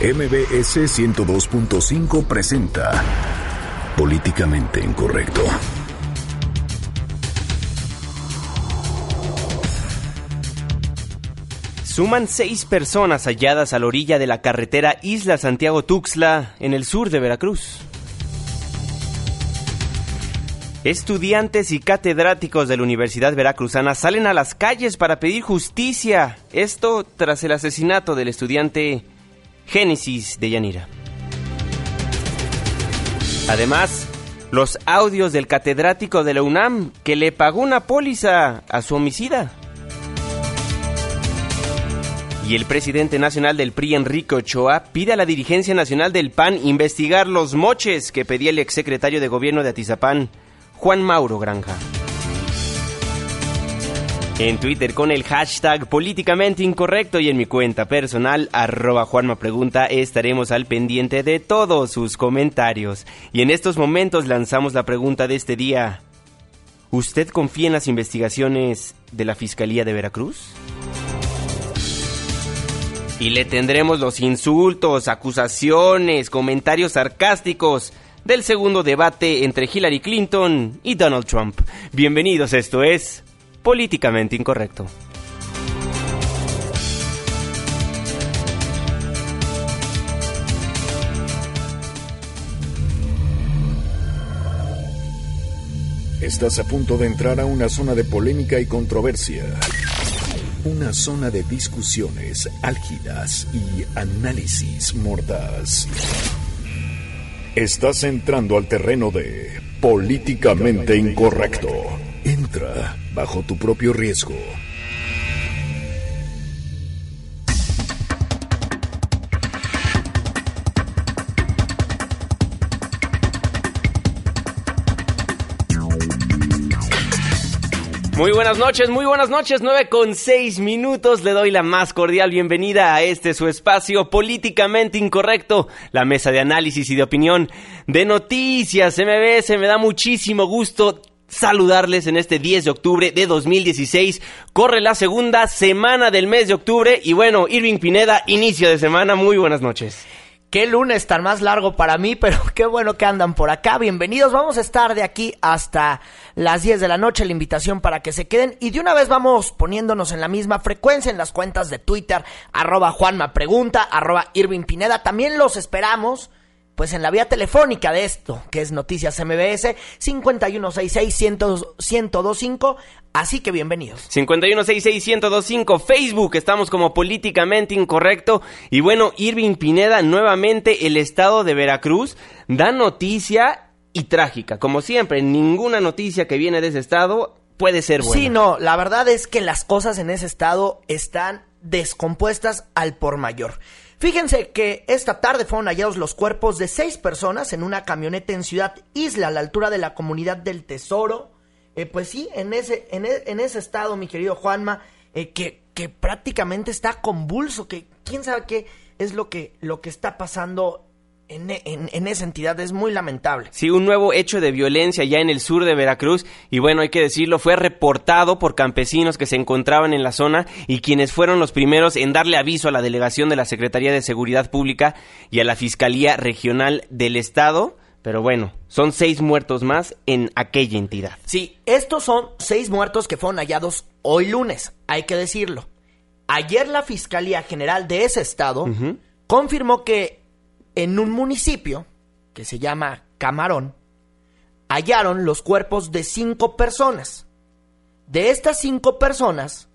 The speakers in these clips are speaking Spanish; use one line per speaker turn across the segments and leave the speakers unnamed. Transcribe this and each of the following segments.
MBS 102.5 presenta Políticamente Incorrecto.
Suman seis personas halladas a la orilla de la carretera Isla Santiago-Tuxtla, en el sur de Veracruz. Estudiantes y catedráticos de la Universidad Veracruzana salen a las calles para pedir justicia. Esto tras el asesinato del estudiante Génesis de Yanira. Además, los audios del catedrático de la UNAM que le pagó una póliza a su homicida. Y el presidente nacional del PRI, Enrique Ochoa, pide a la dirigencia nacional del PAN investigar los moches que pedía el exsecretario de gobierno de Atizapán, Juan Mauro Granja. En Twitter con el hashtag políticamente incorrecto y en mi cuenta personal arroba Juanma Pregunta estaremos al pendiente de todos sus comentarios. Y en estos momentos lanzamos la pregunta de este día. ¿Usted confía en las investigaciones de la Fiscalía de Veracruz? Y le tendremos los insultos, acusaciones, comentarios sarcásticos del segundo debate entre Hillary Clinton y Donald Trump. Bienvenidos, esto es Políticamente Incorrecto.
Estás a punto de entrar a una zona de polémica y controversia. Una zona de discusiones álgidas y análisis mordaz. Estás entrando al terreno de políticamente incorrecto. Bajo tu propio riesgo.
Muy buenas noches, muy buenas noches, 9 con 6 minutos. Le doy la más cordial bienvenida a este su espacio políticamente incorrecto, la mesa de análisis y de opinión de noticias MBS. Me da muchísimo gusto saludarles en este 10 de octubre de 2016. Corre la segunda semana del mes de octubre y bueno, Irving Pineda, inicio de semana. Muy buenas noches.
Qué lunes tan más largo para mí, pero qué bueno que andan por acá. Bienvenidos, vamos a estar de aquí hasta las 10 de la noche, la invitación para que se queden. Y de una vez vamos poniéndonos en la misma frecuencia en las cuentas de Twitter, arroba Juanma arroba Irving Pineda. También los esperamos pues en la vía telefónica de esto, que es Noticias MBS, 5166-1025. Así que bienvenidos.
5166-1025, Facebook, estamos como políticamente incorrecto. Y bueno, Irving Pineda, nuevamente el estado de Veracruz da noticia y trágica. Como siempre, ninguna noticia que viene de ese estado puede ser buena.
Sí, no, la verdad es que las cosas en ese estado están descompuestas al por mayor. Fíjense que esta tarde fueron hallados los cuerpos de seis personas en una camioneta en Ciudad Isla, a la altura de la comunidad del Tesoro. Eh, pues sí, en ese, en, e, ese estado, mi querido Juanma, eh, que, que prácticamente está convulso, que quién sabe qué es lo que, lo que está pasando en, esa entidad es muy lamentable.
Sí, un nuevo hecho de violencia ya en el sur de Veracruz y bueno, hay que decirlo, fue reportado por campesinos que se encontraban en la zona y quienes fueron los primeros en darle aviso a la delegación de la Secretaría de Seguridad Pública y a la Fiscalía Regional del Estado. Pero bueno, son seis muertos más en aquella entidad.
Sí, estos son seis muertos que fueron hallados hoy lunes, hay que decirlo. Ayer la Fiscalía General de ese estado confirmó que en un municipio que se llama Camarón, hallaron los cuerpos de cinco personas. De estas cinco personas,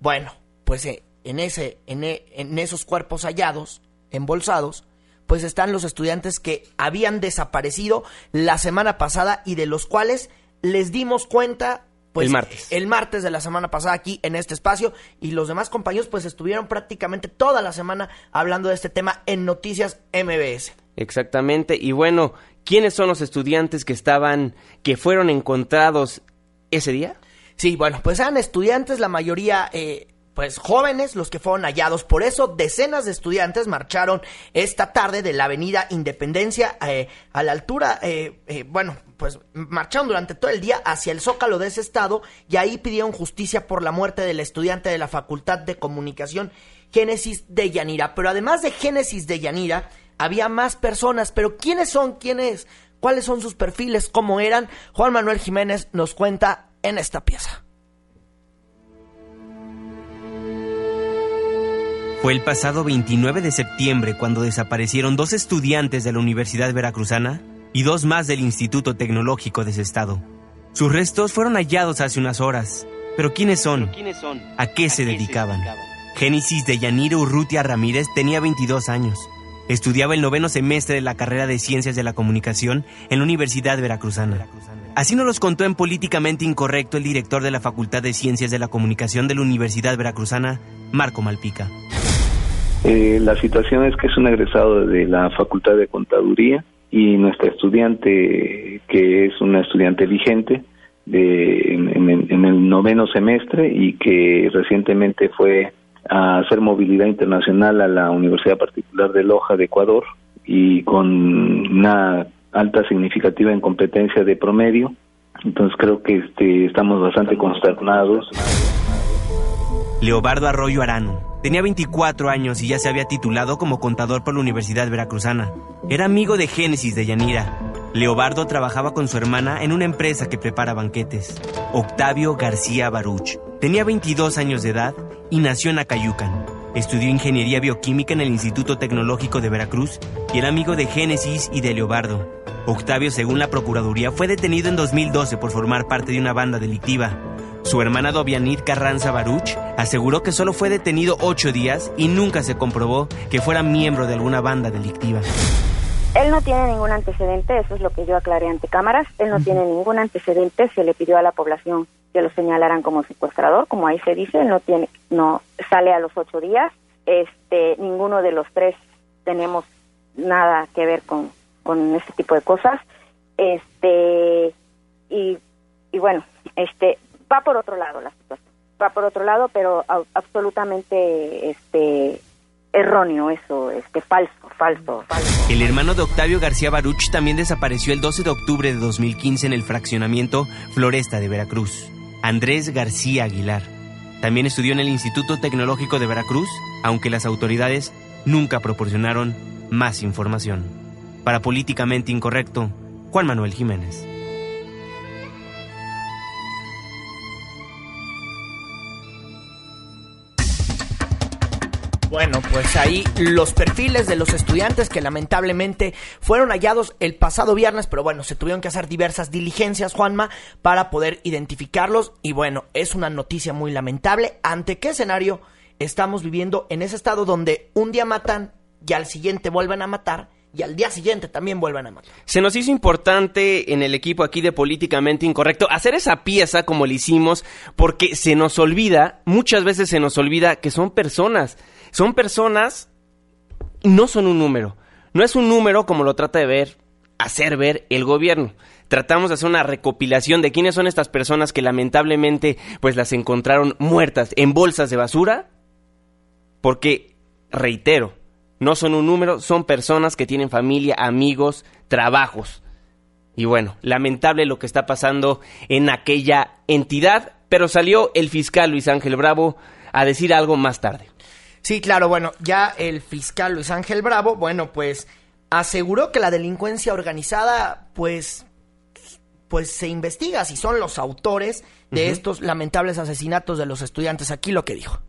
bueno, pues eh, en, ese, en, e, en esos cuerpos hallados, embolsados, pues están los estudiantes que habían desaparecido la semana pasada y de los cuales les dimos cuenta pues,
el martes.
El martes de la semana pasada aquí en este espacio y los demás compañeros pues estuvieron prácticamente toda la semana hablando de este tema en Noticias MBS.
Exactamente. Y bueno, ¿quiénes son los estudiantes que estaban, que fueron encontrados ese día?
Sí, bueno, pues eran estudiantes, la mayoría eh, pues jóvenes los que fueron hallados. Por eso decenas de estudiantes marcharon esta tarde de la Avenida Independencia eh, a la altura, eh, eh, bueno, pues marcharon durante todo el día hacia el zócalo de ese estado y ahí pidieron justicia por la muerte del estudiante de la Facultad de Comunicación Génesis de Yanira. Pero además de Génesis de Yanira, había más personas. Pero ¿quiénes son? ¿Quiénes? ¿Cuáles son sus perfiles? ¿Cómo eran? Juan Manuel Jiménez nos cuenta en esta pieza.
Fue el pasado 29 de septiembre cuando desaparecieron dos estudiantes de la Universidad Veracruzana y dos más del Instituto Tecnológico de ese estado. Sus restos fueron hallados hace unas horas. Pero ¿quiénes son? ¿A qué, se, dedicaban? Génesis de Yanira Urrutia Ramírez tenía 22 años. Estudiaba el noveno semestre de la carrera de Ciencias de la Comunicación en la Universidad Veracruzana. Así nos los contó en Políticamente Incorrecto el director de la Facultad de Ciencias de la Comunicación de la Universidad Veracruzana, Marco Malpica.
Eh, la situación es que es un egresado de la Facultad de Contaduría y nuestra estudiante, que es una estudiante vigente de, en, el noveno semestre y que recientemente fue a hacer movilidad internacional a la Universidad Particular de Loja de Ecuador y con una alta significativa en competencia de promedio. Entonces creo que este, estamos bastante consternados.
Leobardo Arroyo Arano. Tenía 24 años y ya se había titulado como contador por la Universidad Veracruzana. Era amigo de Génesis de Yanira. Leobardo trabajaba con su hermana en una empresa que prepara banquetes. Octavio García Baruch. Tenía 22 años de edad y nació en Acayucan. Estudió ingeniería bioquímica en el Instituto Tecnológico de Veracruz y era amigo de Génesis y de Leobardo. Octavio, según la Procuraduría, fue detenido en 2012 por formar parte de una banda delictiva. Su hermana Dobianit Carranza Baruch aseguró que solo fue detenido ocho días y nunca se comprobó que fuera miembro de alguna banda delictiva.
Él no tiene ningún antecedente, eso es lo que yo aclaré ante cámaras. Él no tiene ningún antecedente, se le pidió a la población que lo señalaran como secuestrador, como ahí se dice, él no tiene, no sale a los ocho días. Este, ninguno de los tres tenemos nada que ver con, con este tipo de cosas. Este, y, y bueno, este, va por otro lado la situación, va por otro lado, pero absolutamente este erróneo eso, este falso, falso, falso.
El hermano de Octavio García Baruch también desapareció el 12 de octubre de 2015 en el fraccionamiento Floresta de Veracruz. Andrés García Aguilar. También estudió en el Instituto Tecnológico de Veracruz, aunque las autoridades nunca proporcionaron más información. Para Políticamente Incorrecto, Juan Manuel Jiménez.
Bueno, pues ahí los perfiles de los estudiantes que lamentablemente fueron hallados el pasado viernes, pero bueno, se tuvieron que hacer diversas diligencias, Juanma, para poder identificarlos. Y bueno, es una noticia muy lamentable. ¿Ante qué escenario estamos viviendo en ese estado donde un día matan y al siguiente vuelven a matar? y al día siguiente también vuelven a matar.
Se nos hizo importante en el equipo aquí de Políticamente Incorrecto hacer esa pieza como lo hicimos porque se nos olvida, muchas veces se nos olvida que son personas son personas, no son un número. No es un número como lo trata de ver, hacer ver el gobierno. Tratamos de hacer una recopilación de quiénes son estas personas que lamentablemente pues las encontraron muertas en bolsas de basura. Porque, reitero, no son un número, son personas que tienen familia, amigos, trabajos. Y bueno, lamentable lo que está pasando en aquella entidad, pero salió el fiscal Luis Ángel Bravo a decir algo más tarde.
Sí, claro, bueno, ya el fiscal Luis Ángel Bravo, bueno, pues aseguró que la delincuencia organizada, pues, pues se investiga si son los autores de estos lamentables asesinatos de los estudiantes. Aquí lo que dijo.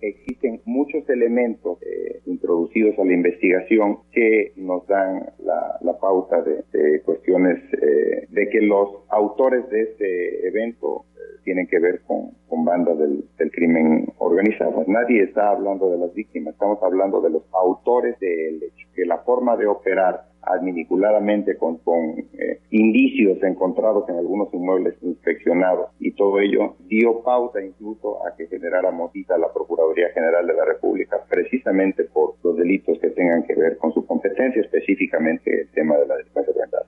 Existen muchos elementos eh, introducidos a la investigación que nos dan la, pauta de, cuestiones eh, de que los autores de este evento tienen que ver con, con bandas del, crimen organizado. Nadie está hablando de las víctimas, estamos hablando de los autores del hecho, que la forma de operar adminiculadamente con, con eh, indicios encontrados en algunos inmuebles inspeccionados y todo ello dio pauta incluso a que generáramos cita a la Procuraduría General de la República precisamente por los delitos que tengan que ver con su competencia, específicamente el tema de la defensa organizada.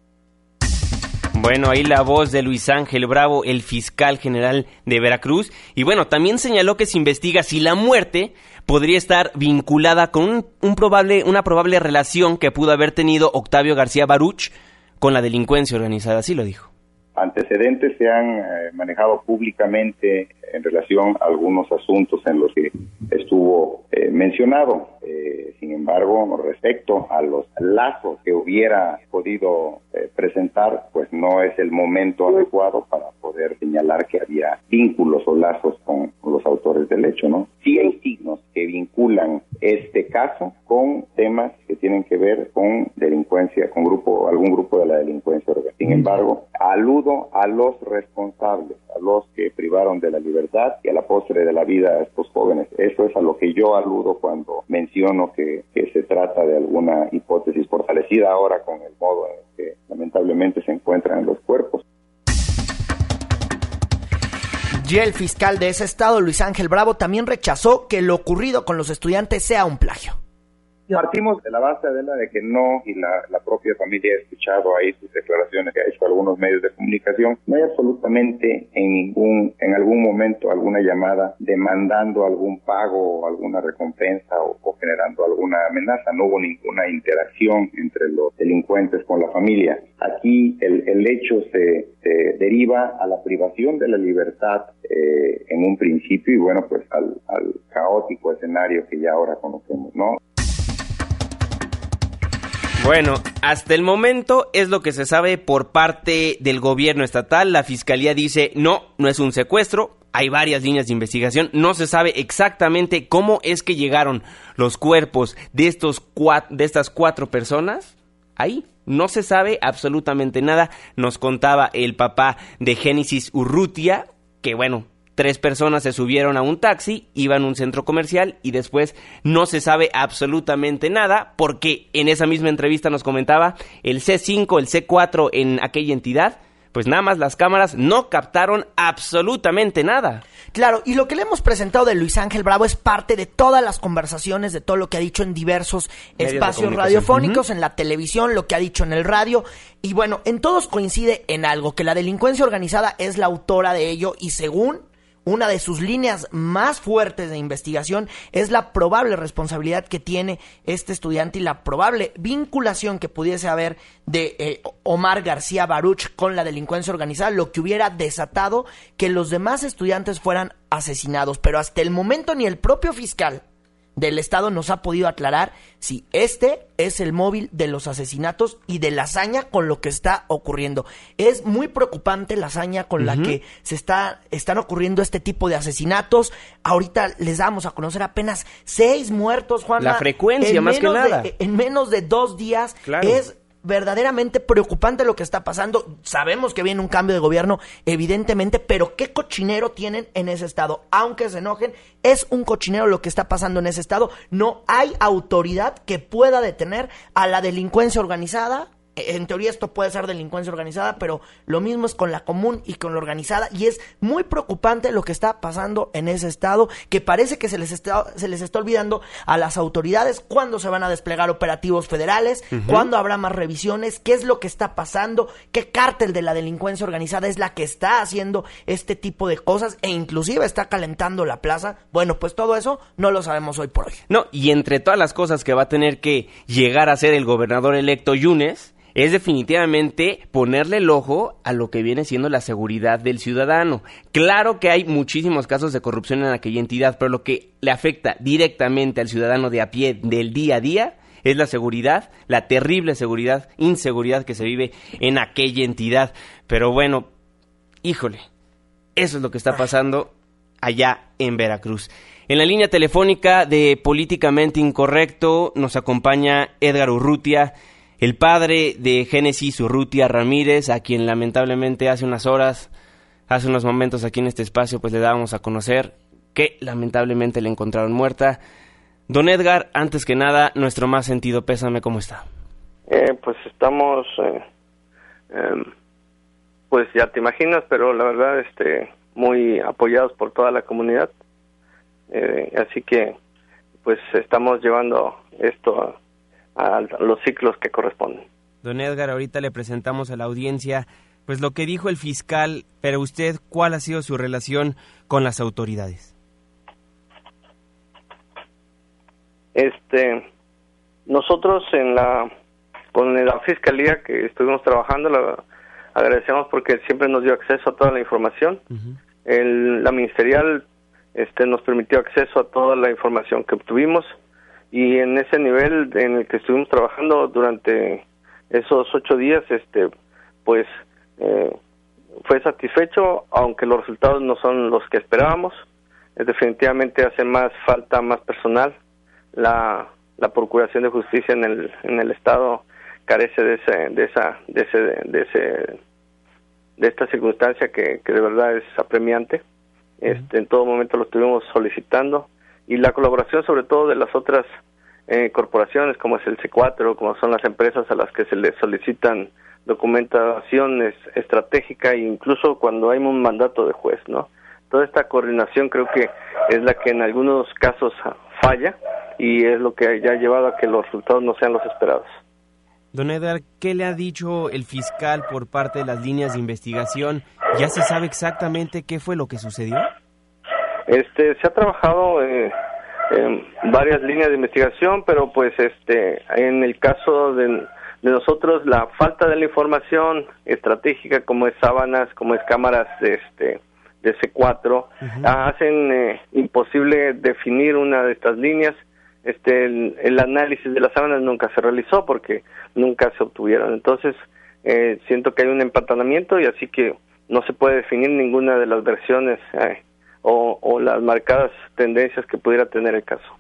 Bueno, ahí la voz de Luis Ángel Bravo, el fiscal general de Veracruz. Y bueno, también señaló que se investiga si la muerte podría estar vinculada con un, probable, una probable relación que pudo haber tenido Octavio García Baruch con la delincuencia organizada. Así lo dijo
antecedentes se han manejado públicamente en relación a algunos asuntos en los que estuvo mencionado. sin embargo, respecto a los lazos que hubiera podido presentar, pues no es el momento adecuado para poder señalar que había vínculos o lazos con los autores del hecho, ¿no? Sí hay signos que vinculan este caso con temas que tienen que ver con delincuencia, con grupo, algún grupo de la delincuencia. Sin embargo, aludo a los responsables, a los que privaron de la libertad y a la postre de la vida a estos jóvenes. Eso es a lo que yo aludo cuando menciono que, se trata de alguna hipótesis fortalecida ahora con el modo en que lamentablemente se encuentran en los cuerpos.
Y el fiscal de ese estado, Luis Ángel Bravo, también rechazó que lo ocurrido con los estudiantes sea un plagio.
Partimos de la base de la de que no, y la, propia familia ha escuchado ahí sus declaraciones que ha hecho algunos medios de comunicación, no hay absolutamente en ningún, en algún momento alguna llamada demandando algún pago o alguna recompensa o, generando alguna amenaza. No hubo ninguna interacción entre los delincuentes con la familia. Aquí el, el hecho se, deriva a la privación de la libertad eh, en un principio y bueno, pues al caótico escenario que ya ahora conocemos, ¿no?
Bueno, hasta el momento es lo que se sabe por parte del gobierno estatal. La fiscalía dice no, no es un secuestro. Hay varias líneas de investigación. No se sabe exactamente cómo es que llegaron los cuerpos de, estos de estas cuatro personas ahí. No se sabe absolutamente nada. Nos contaba el papá de Génesis Urrutia, que bueno, Tres personas se subieron a un taxi, iban a un centro comercial y después no se sabe absolutamente nada porque en esa misma entrevista nos comentaba el C5, el C4 en aquella entidad pues nada más las cámaras no captaron absolutamente nada.
Claro, y lo que le hemos presentado de Luis Ángel Bravo es parte de todas las conversaciones, de todo lo que ha dicho en diversos espacios radiofónicos, en la televisión, lo que ha dicho en el radio. Y bueno, en todos coincide en algo, que la delincuencia organizada es la autora de ello y según una de sus líneas más fuertes de investigación es la probable responsabilidad que tiene este estudiante y la probable vinculación que pudiese haber de eh, Omar García Baruch con la delincuencia organizada, lo que hubiera desatado que los demás estudiantes fueran asesinados. Pero hasta el momento ni el propio fiscal del Estado nos ha podido aclarar si este es el móvil de los asesinatos y de la hazaña con lo que está ocurriendo. Es muy preocupante la hazaña con la que se está, están ocurriendo este tipo de asesinatos. Ahorita les damos a conocer apenas seis muertos, Juan.
La frecuencia, más que nada.
en menos de dos días es verdaderamente preocupante lo que está pasando. Sabemos que viene un cambio de gobierno, evidentemente, pero qué cochinero tienen en ese estado. Aunque se enojen, es un cochinero lo que está pasando en ese estado. No hay autoridad que pueda detener a la delincuencia organizada en teoría esto puede ser delincuencia organizada, pero lo mismo es con la común y con la organizada y es muy preocupante lo que está pasando en ese estado, que parece que se les está, se les está olvidando a las autoridades cuándo se van a desplegar operativos federales, cuándo habrá más revisiones, qué es lo que está pasando, qué cártel de la delincuencia organizada es la que está haciendo este tipo de cosas e inclusive está calentando la plaza. Bueno, pues todo eso no lo sabemos hoy por hoy.
No, y entre todas las cosas que va a tener que llegar a ser el gobernador electo Yunes, es definitivamente ponerle el ojo a lo que viene siendo la seguridad del ciudadano. Claro que hay muchísimos casos de corrupción en aquella entidad, pero lo que le afecta directamente al ciudadano de a pie del día a día es la seguridad, la terrible seguridad, inseguridad que se vive en aquella entidad. Pero bueno, híjole, eso es lo que está pasando allá en Veracruz. En la línea telefónica de Políticamente Incorrecto nos acompaña Edgar Urrutia el padre de Génesis Urrutia Ramírez, a quien lamentablemente hace unas horas, hace unos momentos aquí en este espacio, pues le dábamos a conocer que lamentablemente le encontraron muerta. Don Edgar, antes que nada, nuestro más sentido pésame, ¿cómo está?
Eh, pues estamos, eh, em, pues ya te imaginas, pero la verdad, este, muy apoyados por toda la comunidad. Eh, así que, pues estamos llevando esto a a los ciclos que corresponden.
Don Edgar, ahorita le presentamos a la audiencia pues lo que dijo el fiscal, pero usted, ¿cuál ha sido su relación con las autoridades?
Este, nosotros en la con la fiscalía que estuvimos trabajando, agradecemos porque siempre nos dio acceso a toda la información. el, la ministerial este, nos permitió acceso a toda la información que obtuvimos y en ese nivel en el que estuvimos trabajando durante esos ocho días, este, pues eh, fue satisfecho, aunque los resultados no son los que esperábamos. Eh, definitivamente hace más falta más personal. La, la procuración de justicia en el en el estado carece de ese de esa de ese de ese de esta circunstancia que, que de verdad es apremiante. Este, en todo momento lo estuvimos solicitando y la colaboración sobre todo de las otras eh, corporaciones como es el C4, como son las empresas a las que se les solicitan documentación estratégica e incluso cuando hay un mandato de juez, ¿no? Toda esta coordinación creo que es la que en algunos casos falla y es lo que ya ha llevado a que los resultados no sean los esperados.
Don Edgar, ¿qué le ha dicho el fiscal por parte de las líneas de investigación? ¿Ya se sabe exactamente qué fue lo que sucedió?
Este, se ha trabajado eh, en varias líneas de investigación, pero pues este, en el caso de, nosotros la falta de la información estratégica como es sábanas, como es cámaras de este de C4 hacen eh, imposible definir una de estas líneas. Este el, análisis de las sábanas nunca se realizó porque nunca se obtuvieron. Entonces eh, siento que hay un empatanamiento y así que no se puede definir ninguna de las versiones eh, o, las marcadas tendencias que pudiera tener el caso.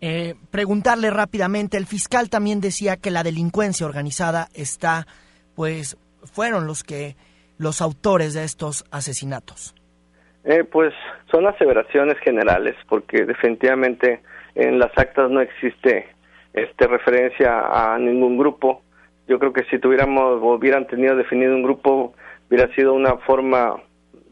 Eh, preguntarle rápidamente, el fiscal también decía que la delincuencia organizada está, pues, fueron los que los autores de estos asesinatos.
pues son aseveraciones generales, porque definitivamente en las actas no existe este referencia a ningún grupo. Yo creo que si tuviéramos o hubieran tenido definido un grupo, hubiera sido una forma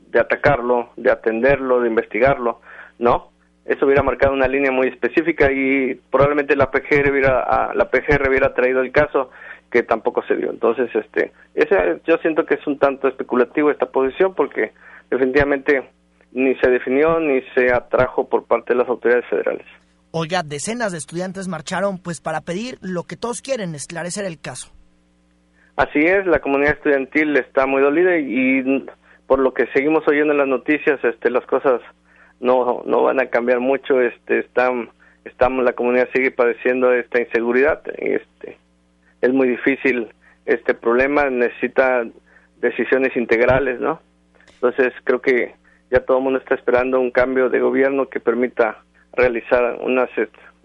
de atacarlo, de atenderlo, de investigarlo, ¿no? Eso hubiera marcado una línea muy específica y probablemente la PGR hubiera, la PGR hubiera traído el caso que tampoco se dio. Entonces, este, ese, yo siento que es un tanto especulativo esta posición porque definitivamente ni se definió ni se atrajo por parte de las autoridades federales.
Oiga, decenas de estudiantes marcharon pues para pedir lo que todos quieren, esclarecer el caso.
Así es, la comunidad estudiantil está muy dolida y, por lo que seguimos oyendo en las noticias, este, las cosas no, no van a cambiar mucho, este, están, estamos, la comunidad sigue padeciendo esta inseguridad, este, es muy difícil este problema, necesita decisiones integrales, ¿no? Entonces creo que ya todo el mundo está esperando un cambio de gobierno que permita realizar unas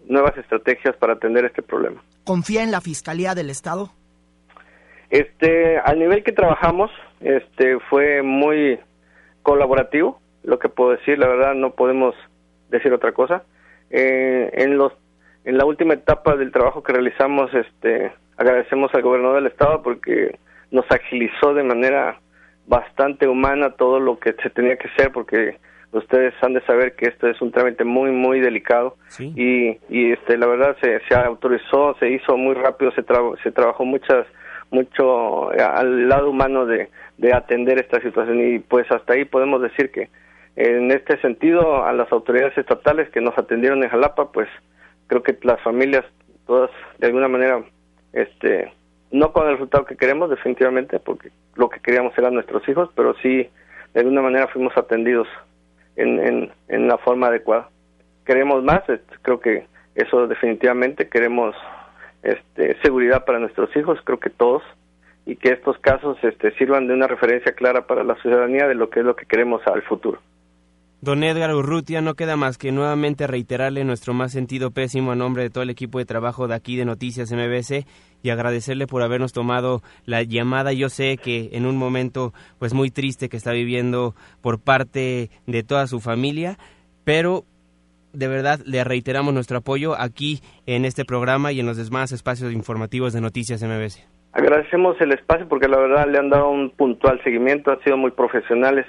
nuevas estrategias para atender este problema.
¿Confía en la Fiscalía del Estado?
Este, al nivel que trabajamos, este, fue muy colaborativo, lo que puedo decir, la verdad no podemos decir otra cosa. Eh, en los, en la última etapa del trabajo que realizamos, este, agradecemos al gobernador del estado porque nos agilizó de manera bastante humana todo lo que se tenía que hacer porque ustedes han de saber que esto es un trámite muy muy delicado. Y, y este la verdad se, se autorizó se hizo muy rápido se se trabajó muchas mucho eh, al lado humano de, de atender esta situación. Y pues hasta ahí podemos decir que en este sentido a las autoridades estatales que nos atendieron en Jalapa pues creo que las familias todas de alguna manera este no con el resultado que queremos definitivamente porque lo que queríamos eran nuestros hijos pero sí de alguna manera fuimos atendidos en, en, en la forma adecuada. Queremos más creo que eso definitivamente queremos este, seguridad para nuestros hijos, creo que todos, y que estos casos este, sirvan de una referencia clara para la ciudadanía de lo que es lo que queremos al futuro.
Don Edgar Urrutia, no queda más que nuevamente reiterarle nuestro más sentido pésimo a nombre de todo el equipo de trabajo de aquí de Noticias MBC y agradecerle por habernos tomado la llamada. Yo sé que en un momento pues muy triste que está viviendo por parte de toda su familia, pero de verdad le reiteramos nuestro apoyo aquí en este programa y en los demás espacios informativos de Noticias MBC.
Agradecemos el espacio porque la verdad le han dado un puntual seguimiento, han sido muy profesionales,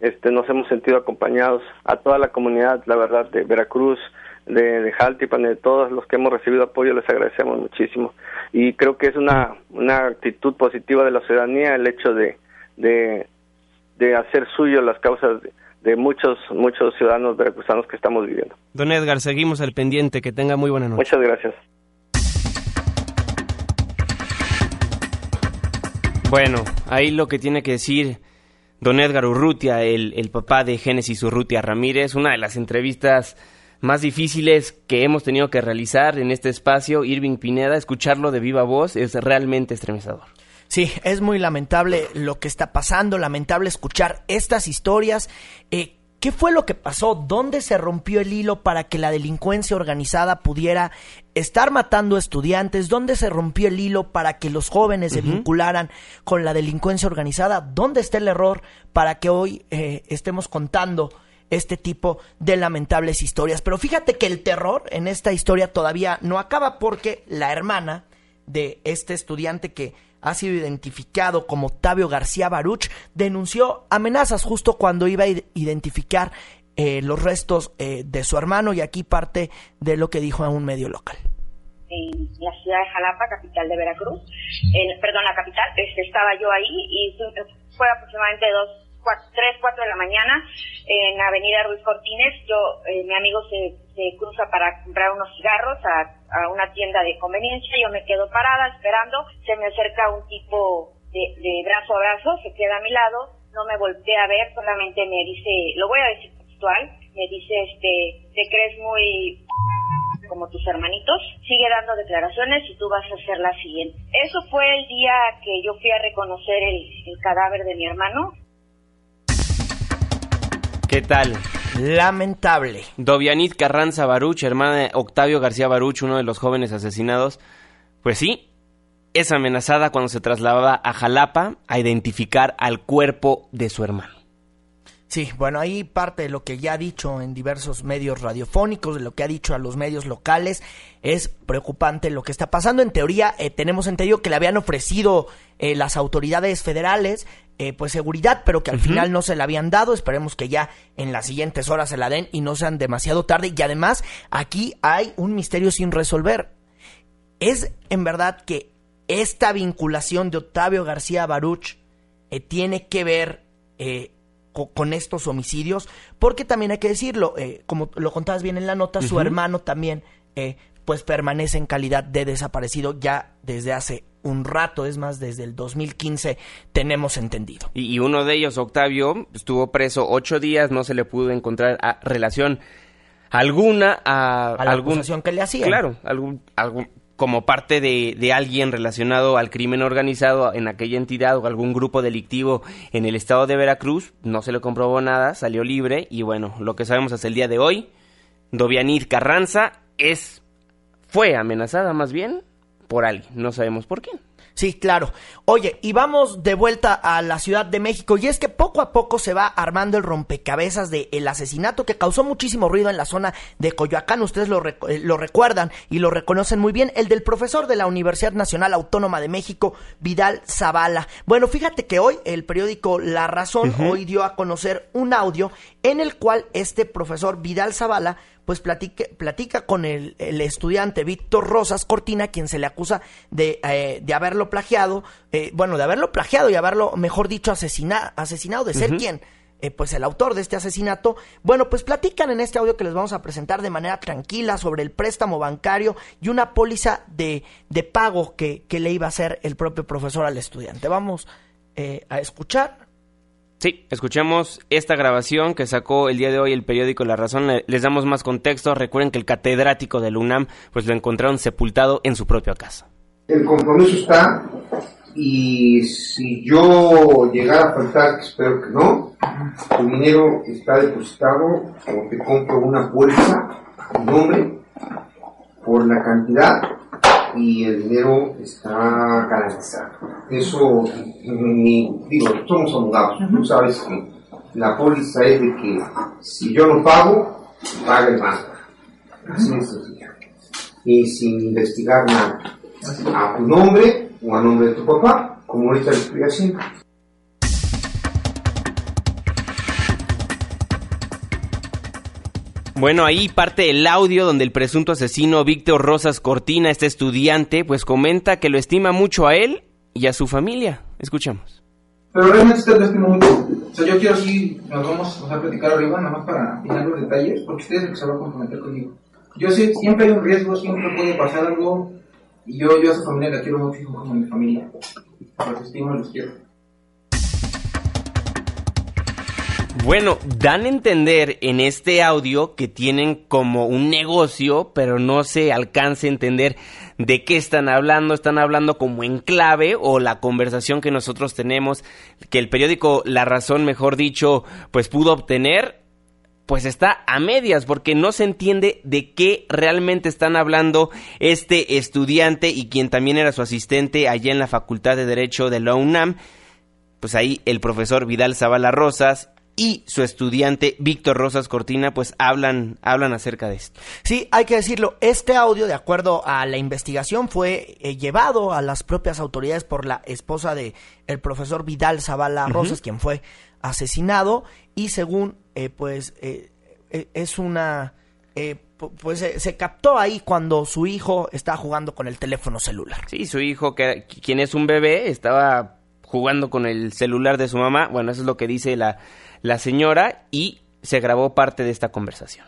este, nos hemos sentido acompañados a toda la comunidad, la verdad, de Veracruz, de, de Jaltipan, de todos los que hemos recibido apoyo, les agradecemos muchísimo. Y creo que es una, una actitud positiva de la ciudadanía el hecho de, de, de hacer suyo las causas de, de muchos, muchos ciudadanos veracruzanos que estamos viviendo.
Don Edgar, seguimos al pendiente. Que tenga muy buena noche.
Muchas gracias.
Bueno, ahí lo que tiene que decir don Edgar Urrutia, el, el papá de Génesis Urrutia Ramírez, una de las entrevistas más difíciles que hemos tenido que realizar en este espacio, Irving Pineda, escucharlo de viva voz es realmente estremecedor.
Sí, es muy lamentable lo que está pasando, lamentable escuchar estas historias. Eh, ¿Qué fue lo que pasó? ¿Dónde se rompió el hilo para que la delincuencia organizada pudiera estar matando estudiantes? ¿Dónde se rompió el hilo para que los jóvenes se vincularan con la delincuencia organizada? ¿Dónde está el error para que hoy eh, estemos contando este tipo de lamentables historias? Pero fíjate que el terror en esta historia todavía no acaba porque la hermana de este estudiante que ha sido identificado como Octavio García Baruch, denunció amenazas justo cuando iba a identificar eh, los restos eh, de su hermano y aquí parte de lo que dijo a un medio local.
En la ciudad de Jalapa, capital de Veracruz, perdón, la capital, este, estaba yo ahí y fue aproximadamente dos 3, 4 de la mañana en Avenida Ruiz Cortines. Yo, eh, mi amigo se, se, cruza para comprar unos cigarros a, a, una tienda de conveniencia. Yo me quedo parada esperando. Se me acerca un tipo de, de brazo a brazo, se queda a mi lado. No me voltea a ver, solamente me dice, lo voy a decir textual, me dice, este, te crees muy como tus hermanitos, sigue dando declaraciones y tú vas a ser la siguiente. Eso fue el día que yo fui a reconocer el cadáver de mi hermano.
¿Qué tal?
Lamentable.
Dovianit Carranza Baruch, hermana de Octavio García Baruch, uno de los jóvenes asesinados, pues sí, es amenazada cuando se trasladaba a Jalapa a identificar al cuerpo de su hermano.
Sí, bueno, ahí parte de lo que ya ha dicho en diversos medios radiofónicos, de lo que ha dicho a los medios locales, es preocupante lo que está pasando. En teoría, eh, tenemos entendido que le habían ofrecido eh, las autoridades federales eh, pues seguridad, pero que al final no se la habían dado. Esperemos que ya en las siguientes horas se la den y no sean demasiado tarde. Y además, aquí hay un misterio sin resolver. Es en verdad que esta vinculación de Octavio García Baruch tiene que ver con estos homicidios, porque también hay que decirlo, eh, como lo contabas bien en la nota, su hermano también, eh, pues permanece en calidad de desaparecido ya desde hace un rato, es más, desde el 2015 tenemos entendido.
Y, uno de ellos, Octavio, estuvo preso ocho días, no se le pudo encontrar a, relación alguna a,
a la acusación que le hacían.
Claro, algún, algún, como parte de, de, alguien relacionado al crimen organizado en aquella entidad o algún grupo delictivo en el estado de Veracruz. No se le comprobó nada, salió libre y bueno, lo que sabemos hasta el día de hoy, Dovianir Carranza es fue amenazada más bien por alguien, no sabemos por qué.
Sí, claro. Oye, y vamos de vuelta a la Ciudad de México. Y es que poco a poco se va armando el rompecabezas del el asesinato que causó muchísimo ruido en la zona de Coyoacán. Ustedes lo, eh, lo recuerdan y lo reconocen muy bien. El del profesor de la Universidad Nacional Autónoma de México, Vidal Zavala. Bueno, fíjate que hoy el periódico La Razón hoy dio a conocer un audio en el cual este profesor Vidal Zavala pues platica con el, estudiante Víctor Rosas Cortina, quien se le acusa de, eh, de haberlo plagiado, eh, bueno, de haberlo plagiado y haberlo, mejor dicho, asesinado, de ser quien, eh, pues el autor de este asesinato. Bueno, pues platican en este audio que les vamos a presentar de manera tranquila sobre el préstamo bancario y una póliza de, de pago que, que le iba a hacer el propio profesor al estudiante. Vamos a escuchar
Sí, escuchemos esta grabación que sacó el día de hoy el periódico La Razón. Les damos más contexto. Recuerden que el catedrático del UNAM pues lo encontraron sepultado en su propia casa.
El compromiso está y si yo llegara a faltar, espero que no, tu dinero está depositado como te compro una bolsa a nombre por la cantidad y el dinero está garantizado. Eso, digo, somos abogados, tú sabes que la póliza es de que si yo no pago, paga el banco. Así es sencillo. Y sin investigar nada. A tu nombre o a nombre de tu papá, como ahorita le estoy haciendo.
Bueno, ahí parte el audio donde el presunto asesino Víctor Rosas Cortina, este estudiante, pues comenta que lo estima mucho a él y a su familia. Escuchamos.
Pero realmente usted lo estima mucho. O sea, yo quiero así, nos vamos a platicar arriba, nada más para afinar los detalles, porque usted es el que se va a comprometer conmigo. Yo sé, siempre hay un riesgo, siempre puede pasar algo, y yo, yo a su familia la quiero mucho como mi familia. Los estimo y los quiero.
Bueno, dan a entender en este audio que tienen como un negocio, pero no se alcanza a entender de qué están hablando. Están hablando como en clave o la conversación que nosotros tenemos, que el periódico La Razón, mejor dicho, pues pudo obtener pues está a medias porque no se entiende de qué realmente están hablando este estudiante y quien también era su asistente allá en la Facultad de Derecho de la UNAM. Pues ahí el profesor Vidal Zavala Rosas y su estudiante Víctor Rosas Cortina pues hablan hablan acerca de esto.
Sí, hay que decirlo, este audio de acuerdo a la investigación fue eh, llevado a las propias autoridades por la esposa de el profesor Vidal Zavala Rosas, quien fue asesinado y según eh, pues eh, eh, es una pues se captó ahí cuando su hijo estaba jugando con el teléfono celular.
Sí, su hijo, que quien es un bebé, estaba jugando con el celular de su mamá. Bueno, eso es lo que dice la, la señora y se grabó parte de esta conversación.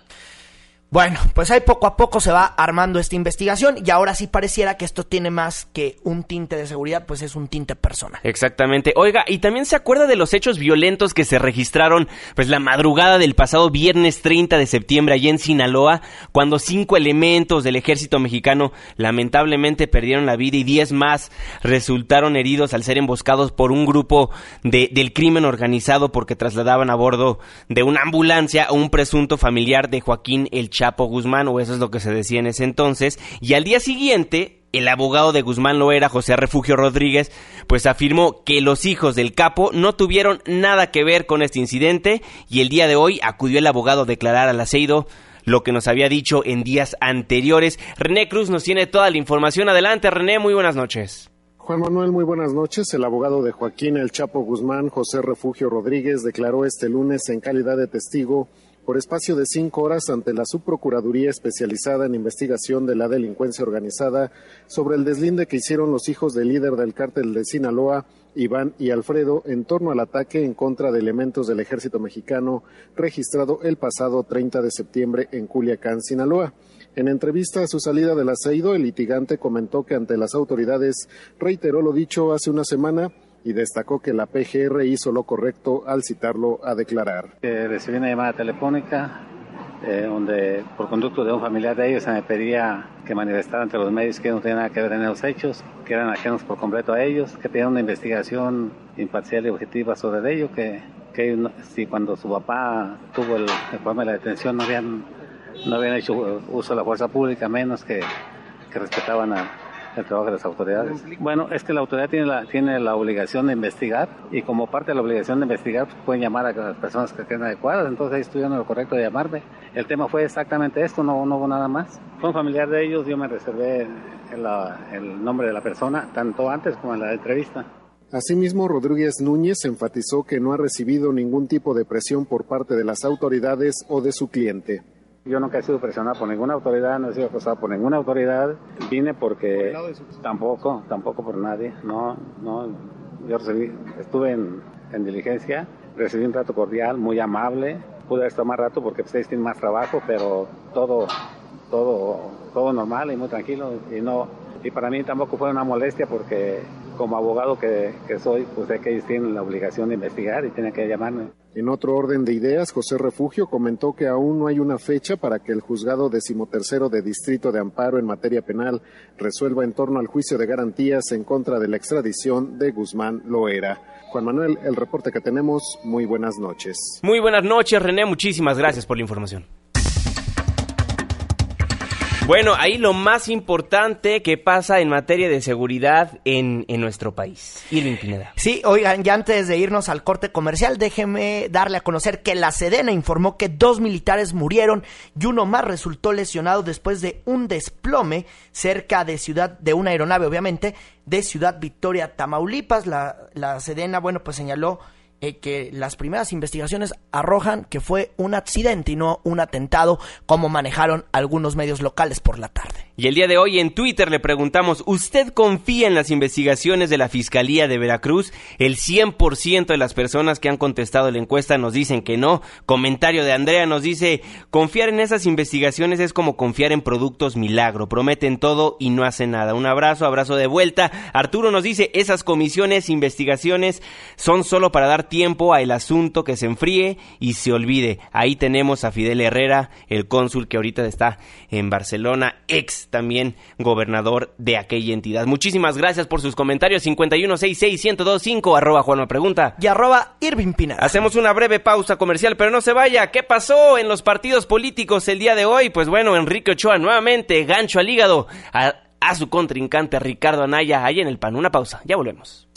Bueno, pues ahí poco a poco se va armando esta investigación y ahora sí pareciera que esto tiene más que un tinte de seguridad, pues es un tinte personal.
Exactamente. Oiga, y también se acuerda de los hechos violentos que se registraron pues la madrugada del pasado viernes 30 de septiembre allá en Sinaloa, cuando cinco elementos del ejército mexicano lamentablemente perdieron la vida y diez más resultaron heridos al ser emboscados por un grupo de, del crimen organizado porque trasladaban a bordo de una ambulancia a un presunto familiar de Joaquín El Chapo Guzmán, o eso es lo que se decía en ese entonces, y al día siguiente, el abogado de Guzmán Loera, José Refugio Rodríguez, pues afirmó que los hijos del capo no tuvieron nada que ver con este incidente y el día de hoy acudió el abogado a declarar al aceido lo que nos había dicho en días anteriores. René Cruz nos tiene toda la información. Adelante, René, muy buenas noches.
Juan Manuel, muy buenas noches. El abogado de Joaquín El Chapo Guzmán, José Refugio Rodríguez, declaró este lunes en calidad de testigo por espacio de cinco horas ante la Subprocuraduría especializada en investigación de la delincuencia organizada sobre el deslinde que hicieron los hijos del líder del cártel de Sinaloa, Iván y Alfredo, en torno al ataque en contra de elementos del ejército mexicano registrado el pasado 30 de septiembre en Culiacán, Sinaloa. En entrevista a su salida del aceido, el litigante comentó que ante las autoridades reiteró lo dicho hace una semana y destacó que la PGR hizo lo correcto al citarlo a declarar.
recibí una llamada telefónica eh, donde por conducto de un familiar de ellos se me pedía que manifestara ante los medios que no tenía nada que ver en los hechos, que eran ajenos por completo a ellos, que tenían una investigación imparcial y objetiva sobre ello, que, que si cuando su papá tuvo el, problema de la detención no habían, no habían hecho uso de la fuerza pública, menos que, que respetaban a, el trabajo de las autoridades. Bueno, es que la autoridad tiene la, tiene la obligación de investigar y como parte de la obligación de investigar pues, pueden llamar a las personas que estén adecuadas, entonces ahí estudiando lo correcto de llamarme. El tema fue exactamente esto, no, no hubo nada más. Fue un familiar de ellos, yo me reservé el, el nombre de la persona, tanto antes como en la entrevista.
Asimismo, Rodríguez Núñez enfatizó que no ha recibido ningún tipo de presión por parte de las autoridades o de su cliente.
Yo nunca he sido presionado por ninguna autoridad, no he sido acosado por ninguna autoridad. Vine porque tampoco, tampoco por nadie. No, no. Yo recibí, estuve en, en diligencia, recibí un trato cordial, muy amable. Pude estar más rato porque ustedes tienen más trabajo, pero todo, todo, todo normal y muy tranquilo. Y no, y para mí tampoco fue una molestia porque como abogado que, que, soy, pues sé que ellos tienen la obligación de investigar y tienen que llamarme.
En otro orden de ideas, José Refugio comentó que aún no hay una fecha para que el juzgado decimotercero de Distrito de Amparo en materia penal resuelva en torno al juicio de garantías en contra de la extradición de Guzmán Loera. Juan Manuel, el reporte que tenemos, muy buenas noches.
Muy buenas noches, René, muchísimas gracias por la información. Bueno, ahí lo más importante que pasa en materia de seguridad en, en nuestro país. Irving Pineda.
Sí, oigan, ya antes de irnos al corte comercial, déjeme darle a conocer que la Sedena informó que dos militares murieron y uno más resultó lesionado después de un desplome cerca de ciudad, de una aeronave, obviamente, de Ciudad Victoria, Tamaulipas. La, la Sedena, bueno, pues señaló eh, que las primeras investigaciones arrojan que fue un accidente y no un atentado como manejaron algunos medios locales por la tarde.
Y el día de hoy en Twitter le preguntamos, ¿usted confía en las investigaciones de la Fiscalía de Veracruz? El 100% de las personas que han contestado la encuesta nos dicen que no. Comentario de Andrea nos dice, confiar en esas investigaciones es como confiar en productos milagro, prometen todo y no hacen nada. Un abrazo, abrazo de vuelta. Arturo nos dice, esas comisiones, investigaciones son solo para dar tiempo a el asunto que se enfríe y se olvide. Ahí tenemos a Fidel Herrera, el cónsul que ahorita está en Barcelona, ex también gobernador de aquella entidad. Muchísimas gracias por sus comentarios. 5166125 arroba Juanma Pregunta.
Y arroba Irving Pina.
Hacemos una breve pausa comercial, pero no se vaya. ¿Qué pasó en los partidos políticos el día de hoy? Pues bueno, Enrique Ochoa nuevamente, gancho al hígado a, a su contrincante Ricardo Anaya, ahí en el PAN. Una pausa, ya volvemos.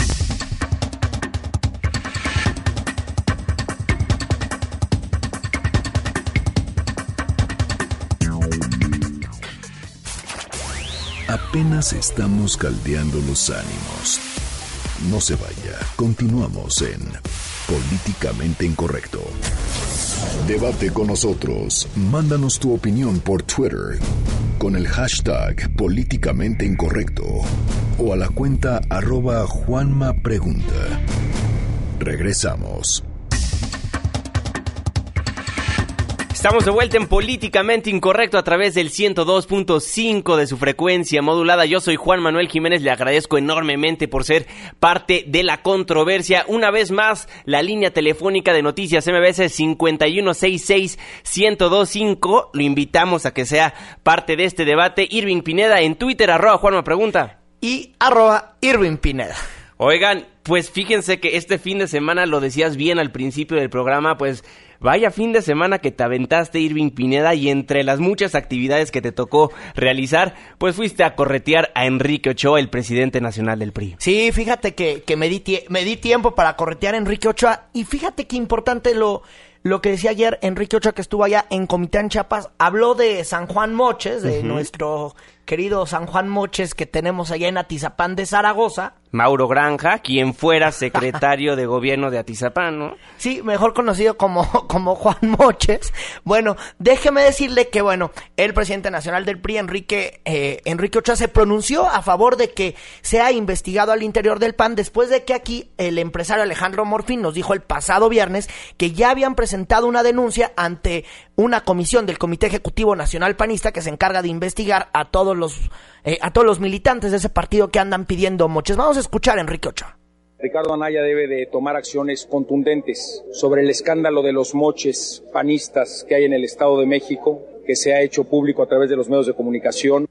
Apenas estamos caldeando los ánimos. No se vaya, continuamos en Políticamente Incorrecto. Debate con nosotros, mándanos tu opinión por Twitter con el hashtag Políticamente Incorrecto o a la cuenta arroba Juanma. Regresamos.
Estamos de vuelta en Políticamente Incorrecto a través del 102.5 de su frecuencia modulada. Yo soy Juan Manuel Jiménez, le agradezco enormemente por ser parte de la controversia. Una vez más, la línea telefónica de noticias MBS 5166-1025. Lo invitamos a que sea parte de este debate. Irving Pineda en Twitter, arroba Juanma Pregunta.
Y arroba Irving Pineda.
Oigan, pues fíjense que este fin de semana, lo decías bien al principio del programa, pues Vaya fin de semana que te aventaste, Irving Pineda, y entre las muchas actividades que te tocó realizar, pues fuiste a corretear a Enrique Ochoa, el presidente nacional del PRI.
Sí, fíjate que, que me, di me di tiempo para corretear a Enrique Ochoa, y fíjate qué importante lo, lo que decía ayer Enrique Ochoa, que estuvo allá en Comitán Chiapas, habló de San Juan Moches, de nuestro querido San Juan Moches que tenemos allá en Atizapán de Zaragoza.
Mauro Granja, quien fuera secretario de gobierno de Atizapán, ¿no?
Sí, mejor conocido como, como Juan Moches. Bueno, déjeme decirle que, bueno, el presidente nacional del PRI, Enrique, eh, Enrique Ochoa, se pronunció a favor de que sea investigado al interior del PAN después de que aquí el empresario Alejandro Morfín nos dijo el pasado viernes que ya habían presentado una denuncia ante una comisión del Comité Ejecutivo Nacional Panista que se encarga de investigar a todos los, eh, a todos los militantes de ese partido que andan pidiendo moches. Vamos a escuchar a Enrique Ochoa.
Ricardo Anaya debe de tomar acciones contundentes sobre el escándalo de los moches panistas que hay en el Estado de México, que se ha hecho público a través de los medios de comunicación.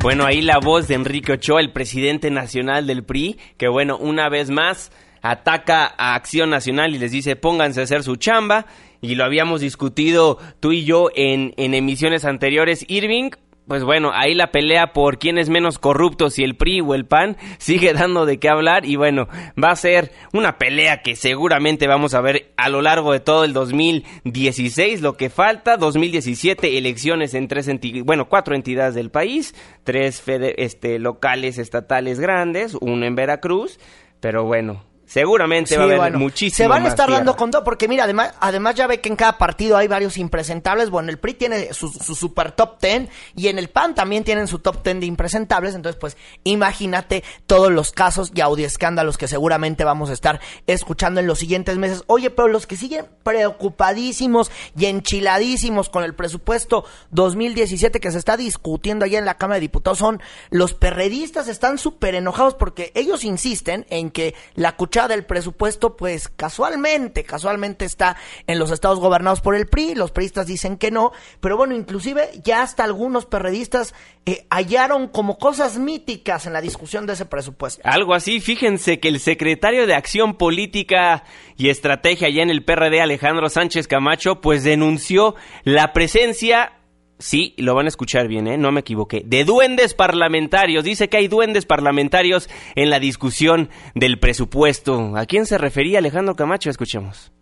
Bueno, ahí la voz de Enrique Ochoa, el presidente nacional del PRI, que bueno, una vez más ataca a Acción Nacional y les dice pónganse a hacer su chamba. Y lo habíamos discutido tú y yo en, en emisiones anteriores. Irving, pues bueno, ahí la pelea por quién es menos corrupto, si el PRI o el PAN, sigue dando de qué hablar y bueno, va a ser una pelea que seguramente vamos a ver a lo largo de todo el 2016, lo que falta, 2017, elecciones en tres bueno, cuatro entidades del país, tres este, locales estatales grandes, uno en Veracruz, pero bueno, Seguramente va a haber muchísimo
Se van a estar dando con todo, porque mira, además, además ya ve que en cada partido hay varios impresentables. Bueno, el PRI tiene su, super top ten y en el PAN también tienen su top ten de impresentables. Entonces, pues, imagínate todos los casos y audio escándalos que seguramente vamos a estar escuchando en los siguientes meses. Oye, pero los que siguen preocupadísimos y enchiladísimos con el presupuesto 2017 que se está discutiendo allá en la Cámara de Diputados son los perredistas. Están súper enojados porque ellos insisten en que la cuchara del presupuesto, pues casualmente, casualmente está en los estados gobernados por el PRI, los priistas dicen que no, pero bueno, inclusive ya hasta algunos perredistas eh, hallaron como cosas míticas en la discusión de ese presupuesto.
Algo así, fíjense que el secretario de Acción Política y Estrategia allá en el PRD, Alejandro Sánchez Camacho, pues denunció la presencia Sí, lo van a escuchar bien, ¿eh? no me equivoqué. De duendes parlamentarios. Dice que hay duendes parlamentarios en la discusión del presupuesto. ¿A quién se refería Alejandro Camacho? Escuchemos.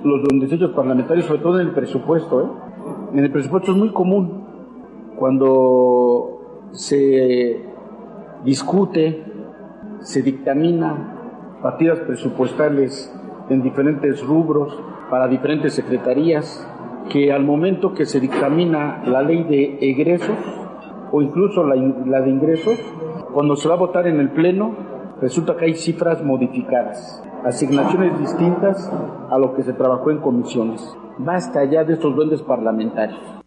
Los duendecillos parlamentarios, sobre todo en el presupuesto. ¿eh? En el presupuesto es muy común cuando se discute, se dictamina partidas presupuestales en diferentes rubros para diferentes secretarías, que al momento que se dictamina la ley de egresos o incluso la, de ingresos, cuando se va a votar en el Pleno, resulta que hay cifras modificadas, asignaciones distintas a lo que se trabajó en comisiones. Basta ya de estos duendes parlamentarios.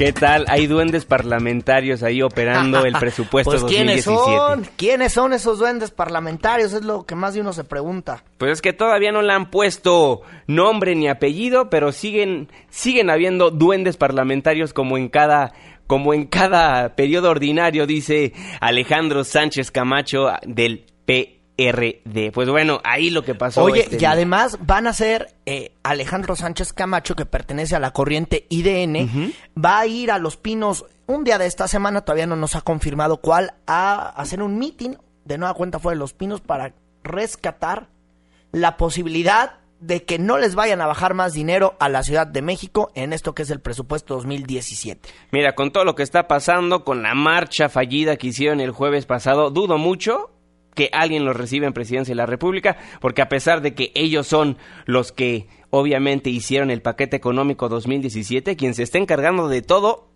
¿Qué tal? Hay duendes parlamentarios ahí operando el presupuesto
pues,
2017.
¿quiénes son? ¿Quiénes son esos duendes parlamentarios? Es lo que más de uno se pregunta.
Pues es que todavía no le han puesto nombre ni apellido, pero siguen siguen habiendo duendes parlamentarios como en cada como en cada periodo ordinario, dice Alejandro Sánchez Camacho del PRD. Pues bueno, ahí lo que pasó.
Oye,
este
y además van a ser eh, Alejandro Sánchez Camacho, que pertenece a la corriente IDN, va a ir a Los Pinos un día de esta semana, todavía no nos ha confirmado cuál, a hacer un meeting de nueva cuenta fue de Los Pinos para rescatar la posibilidad de que no les vayan a bajar más dinero a la Ciudad de México en esto que es el presupuesto 2017.
Mira, con todo lo que está pasando, con la marcha fallida que hicieron el jueves pasado, dudo mucho que alguien los reciba en presidencia de la República, porque a pesar de que ellos son los que obviamente hicieron el paquete económico 2017, quien se está encargando de todo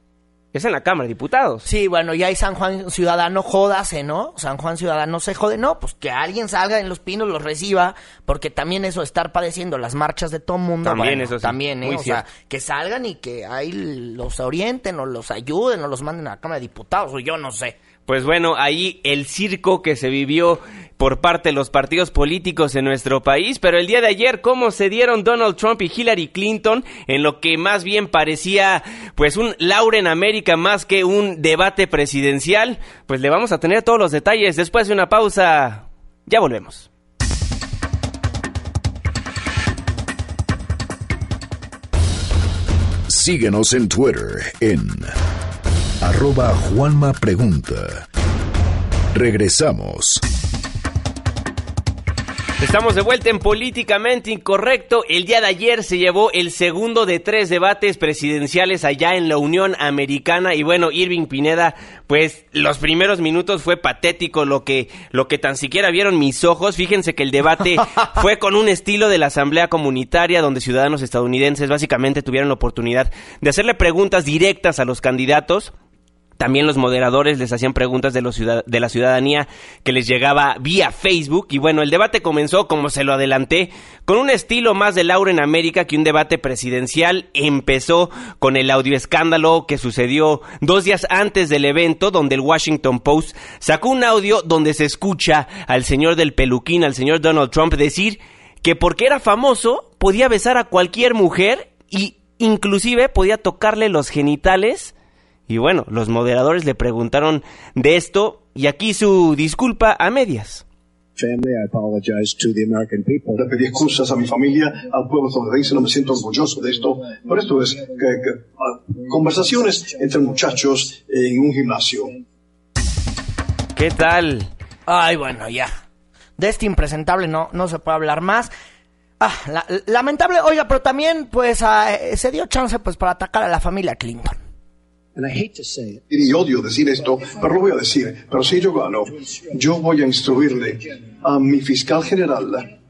es en la Cámara de Diputados.
Sí, bueno, ya hay San Juan Ciudadano, jódase, ¿no? San Juan Ciudadano se jode, no, pues que alguien salga en los pinos, los reciba, porque también eso, estar padeciendo las marchas de todo mundo,
También
bueno,
eso sí,
también, ¿eh?
muy
O sea, que salgan y que ahí los orienten o los ayuden o los manden a la Cámara de Diputados, o yo no sé.
Pues bueno, ahí el circo que se vivió por parte de los partidos políticos en nuestro país, pero el día de ayer cómo se dieron Donald Trump y Hillary Clinton en lo que más bien parecía pues un Lauren América más que un debate presidencial, pues le vamos a tener todos los detalles después de una pausa. Ya volvemos.
Síguenos en Twitter en arroba Juanma Pregunta. Regresamos.
Estamos de vuelta en Políticamente Incorrecto. El día de ayer se llevó el segundo de tres debates presidenciales allá en la Unión Americana y bueno, Irving Pineda, pues los primeros minutos fue patético lo que lo que tan siquiera vieron mis ojos. Fíjense que el debate fue con un estilo de la Asamblea Comunitaria donde ciudadanos estadounidenses básicamente tuvieron la oportunidad de hacerle preguntas directas a los candidatos. También los moderadores les hacían preguntas de, los de la ciudadanía que les llegaba vía Facebook. Y bueno, el debate comenzó, como se lo adelanté, con un estilo más de Laura en América que un debate presidencial. Empezó con el audio escándalo que sucedió dos días antes del evento, donde el Washington Post sacó un audio donde se escucha al señor del peluquín, al señor Donald Trump, decir que porque era famoso podía besar a cualquier mujer y inclusive podía tocarle los genitales y bueno, los moderadores le preguntaron de esto y aquí su disculpa a medias.
family. I apologize to the American people. Le pedí excusas a mi familia, al pueblo estadounidense, no me siento orgulloso de esto, pero esto es que- que, ah, conversaciones entre muchachos en un gimnasio.
¿Qué tal?
Ay, bueno, ya. De este impresentable no, no se puede hablar más. Ah, la- lamentable, oiga, pero también, pues, ah, eh, se dio chance, pues, para atacar a la familia Clinton.
And I hate to say it. Y odio decir esto, pero lo voy a decir. Pero si yo gano, yo voy a instruirle a mi fiscal general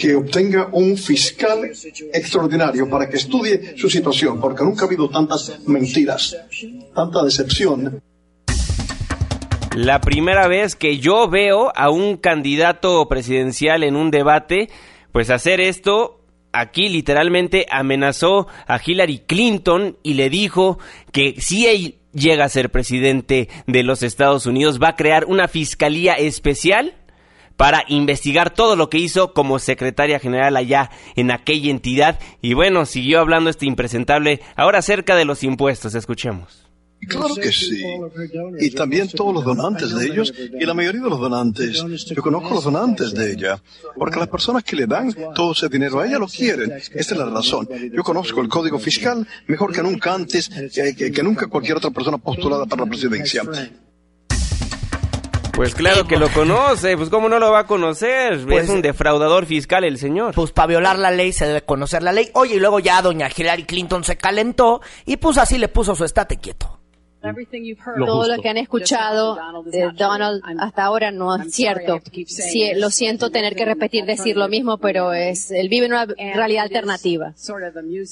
que obtenga un fiscal extraordinario para que estudie su situación, porque nunca ha habido tantas mentiras, tanta decepción.
La primera vez que yo veo a un candidato presidencial en un debate, pues hacer esto, aquí literalmente amenazó a Hillary Clinton y le dijo que si él llega a ser presidente de los Estados Unidos, va a crear una fiscalía especial para investigar todo lo que hizo como secretaria general allá en aquella entidad. Y bueno, siguió hablando este impresentable ahora acerca de los impuestos. Escuchemos.
Claro que sí. Y también todos los donantes de ellos y la mayoría de los donantes. Yo conozco los donantes de ella, porque las personas que le dan todo ese dinero a ella lo quieren. Esta es la razón. Yo conozco el código fiscal mejor que nunca antes, que, que- que nunca cualquier otra persona postulada para la presidencia.
Pues claro que lo conoce, pues cómo no lo va a conocer,
Pues-
es un defraudador fiscal el señor.
Pues para violar la ley se debe conocer la ley. Oye, y luego ya doña Hillary Clinton se calentó y pues así le puso su estate quieto.
Todo lo que han escuchado de Donald hasta ahora no es cierto. Sí, lo siento tener que repetir decir lo mismo, pero es él vive en una realidad alternativa.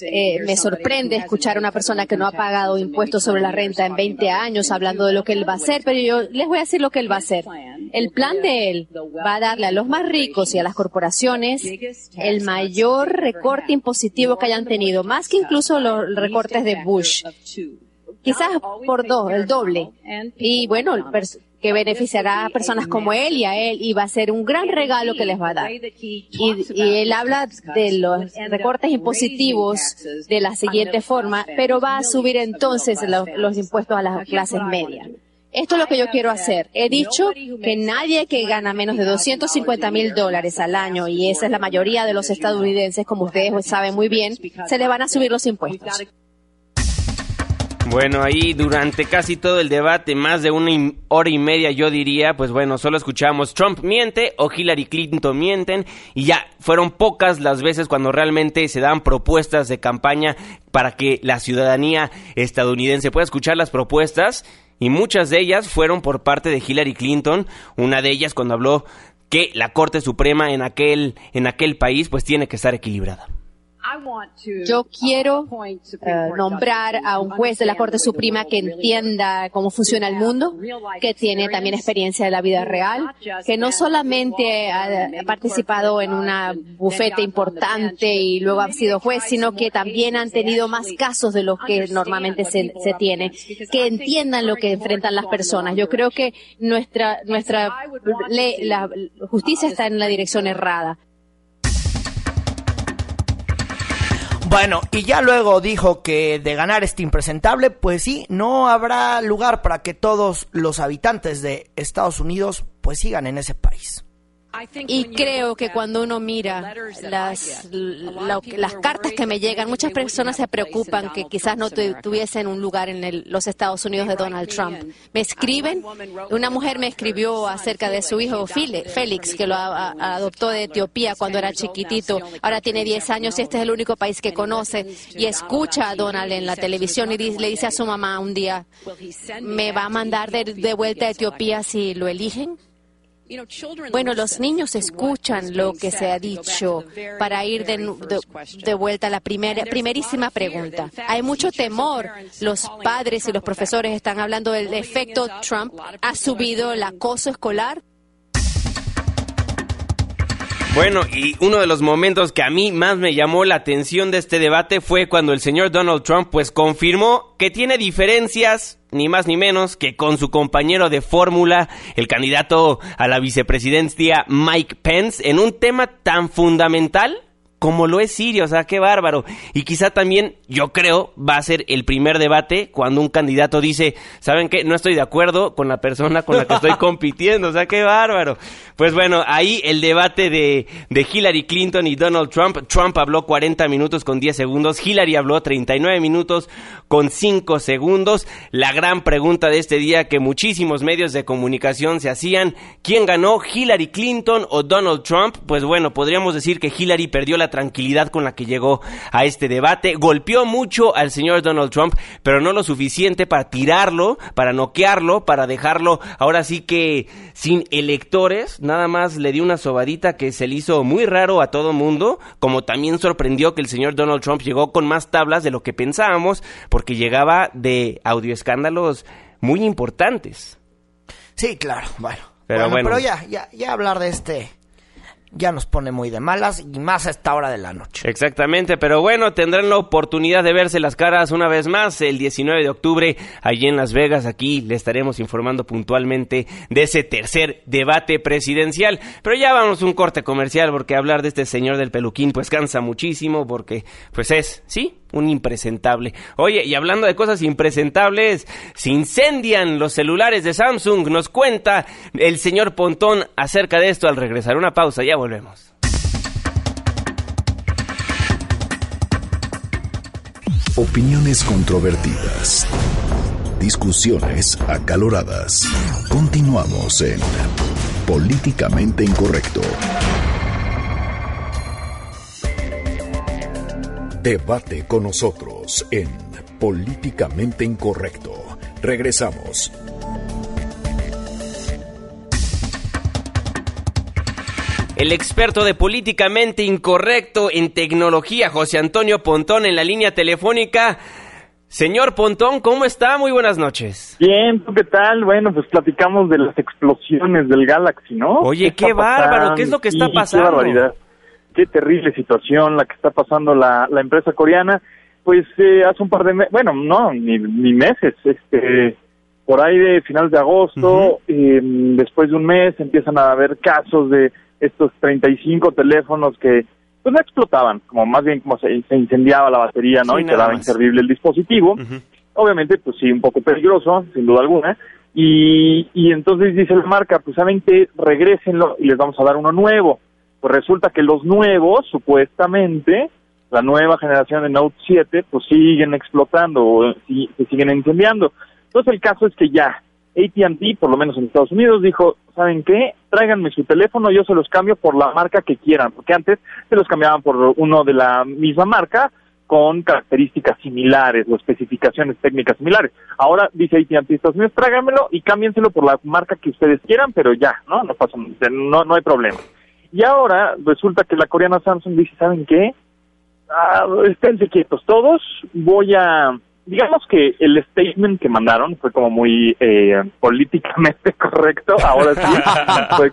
Eh, me sorprende escuchar a una persona que no ha pagado impuestos sobre la renta en 20 años hablando de lo que él va a hacer, pero yo les voy a decir lo que él va a hacer. El plan de él va a darle a los más ricos y a las corporaciones el mayor recorte impositivo que hayan tenido, más que incluso los recortes de Bush quizás por dos, el doble. Y bueno, que beneficiará a personas como él y a él y va a ser un gran regalo que les va a dar. Y, él habla de los recortes impositivos de la siguiente forma, pero va a subir entonces los, impuestos a las clases medias. Esto es lo que yo quiero hacer. He dicho que nadie que gana menos de 250 mil dólares al año, y esa es la mayoría de los estadounidenses, como ustedes saben muy bien, se le van a subir los impuestos.
Bueno, ahí durante casi todo el debate, más de una hora y media yo diría, pues bueno, solo escuchamos Trump miente o Hillary Clinton mienten y ya fueron pocas las veces cuando realmente se dan propuestas de campaña para que la ciudadanía estadounidense pueda escuchar las propuestas y muchas de ellas fueron por parte de Hillary Clinton, una de ellas cuando habló que la Corte Suprema en aquel en aquel país pues tiene que estar equilibrada.
Yo quiero eh, nombrar a un juez de la Corte Suprema que entienda cómo funciona el mundo, que tiene también experiencia de la vida real, que no solamente ha participado en una bufete importante y luego ha sido juez, sino que también han tenido más casos de los que normalmente se, se tiene, que entiendan lo que enfrentan las personas. Yo creo que nuestra, nuestra ley, la justicia está en la dirección errada.
Bueno, y ya luego dijo que de ganar este impresentable, pues sí, no habrá lugar para que todos los habitantes de Estados Unidos pues sigan en ese país.
Y creo que cuando uno mira las, las cartas que me llegan, muchas personas se preocupan que quizás no tuviesen un lugar en los Estados Unidos de Donald Trump. Me escriben, una mujer me escribió acerca de su hijo Félix, que lo adoptó de Etiopía cuando era chiquitito. Ahora tiene 10 años y este es el único país que conoce. Y escucha a Donald en la televisión y le dice a su mamá un día, ¿me va a mandar de vuelta a Etiopía si lo eligen? Bueno, los niños escuchan lo que se ha dicho para ir de, vuelta a la primera, primerísima pregunta. Hay mucho temor. Los padres y los profesores están hablando del efecto Trump. ¿Ha subido el acoso escolar?
Bueno, y uno de los momentos que a mí más me llamó la atención de este debate fue cuando el señor Donald Trump pues confirmó que tiene diferencias ni más ni menos que con su compañero de fórmula, el candidato a la vicepresidencia Mike Pence, en un tema tan fundamental como lo es Siria, o sea, qué bárbaro. Y quizá también, yo creo, va a ser el primer debate cuando un candidato dice, ¿saben qué? No estoy de acuerdo con la persona con la que estoy compitiendo, o sea, qué bárbaro. Pues bueno, ahí el debate de, de Hillary Clinton y Donald Trump. Trump habló 40 minutos con 10 segundos, Hillary habló 39 minutos con 5 segundos. La gran pregunta de este día que muchísimos medios de comunicación se hacían, ¿quién ganó, Hillary Clinton o Donald Trump? Pues bueno, podríamos decir que Hillary perdió la tranquilidad con la que llegó a este debate. Golpeó mucho al señor Donald Trump, pero no lo suficiente para tirarlo, para noquearlo, para dejarlo ahora sí que sin electores. Nada más le dio una sobadita que se le hizo muy raro a todo mundo, como también sorprendió que el señor Donald Trump llegó con más tablas de lo que pensábamos, porque llegaba de audioescándalos muy importantes.
Sí, claro, bueno. Pero bueno, pero ya, ya, ya hablar de este ya nos pone muy de malas y más a esta hora de la noche.
Exactamente, pero bueno, tendrán la oportunidad de verse las caras una vez más el 19 de octubre allí en Las Vegas. Aquí le estaremos informando puntualmente de ese tercer debate presidencial. Pero ya vamos a un corte comercial porque hablar de este señor del peluquín pues cansa muchísimo porque pues es, sí, un impresentable. Oye, y hablando de cosas impresentables, se incendian los celulares de Samsung. Nos cuenta el señor Pontón acerca de esto al regresar. Una pausa, ya volvemos.
Opiniones controvertidas. Discusiones acaloradas. Continuamos en Políticamente Incorrecto. Debate con nosotros en Políticamente Incorrecto. Regresamos.
El experto de políticamente incorrecto en tecnología, José Antonio Pontón, en la línea telefónica. Señor Pontón, ¿cómo está? Muy buenas noches.
Bien, ¿tú qué tal? Bueno, pues platicamos de las explosiones del Galaxy, ¿no?
Oye, qué, bárbaro, ¿qué es lo que está pasando?
Qué barbaridad, qué terrible situación la que está pasando la, la empresa coreana. Pues eh, hace un par de meses, bueno, no, ni, ni, meses, este, por ahí de finales de agosto, eh, después de un mes empiezan a haber casos de estos 35 teléfonos que pues no explotaban, como más bien como se, incendiaba la batería, ¿no? y quedaba inservible el dispositivo. Obviamente, pues sí, un poco peligroso, sin duda alguna. Y, y entonces dice la marca, pues saben que regresenlo y les vamos a dar uno nuevo. Pues resulta que los nuevos, supuestamente, la nueva generación de Note 7, pues siguen explotando o se siguen incendiando. Entonces el caso es que ya, ATT, por lo menos en Estados Unidos, dijo, ¿saben qué? Tráiganme su teléfono, yo se los cambio por la marca que quieran, porque antes se los cambiaban por uno de la misma marca con características similares o especificaciones técnicas similares. Ahora dice AT&T Estados Unidos, tráiganmelo y cámbienselo por la marca que ustedes quieran, pero ya, ¿no? No no, no hay problema. Y ahora resulta que la coreana Samsung dice, ¿saben qué? Ah, esténse quietos todos, voy a digamos que el statement que mandaron fue como muy eh, políticamente correcto, ahora sí, fue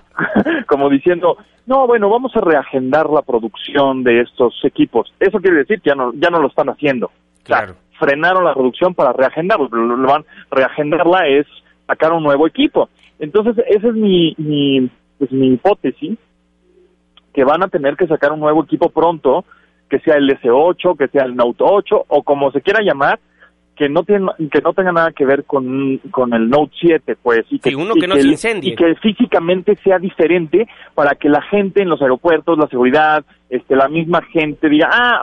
como diciendo, no, bueno, vamos a reagendar la producción de estos equipos. Eso quiere decir que ya no, ya no lo están haciendo. Claro. frenaron la producción para reagendarlo, pero lo van, reagendarla es sacar un nuevo equipo. Entonces, esa es mi, mi, pues, mi hipótesis, que van a tener que sacar un nuevo equipo pronto, que sea el S8, que sea el Note 8, o como se quiera llamar, que no tiene, que no tenga nada que ver con, con el Note 7, pues, y que,
uno que no se incendie.
y que físicamente sea diferente para que la gente en los aeropuertos, la seguridad, este, la misma gente diga, ah,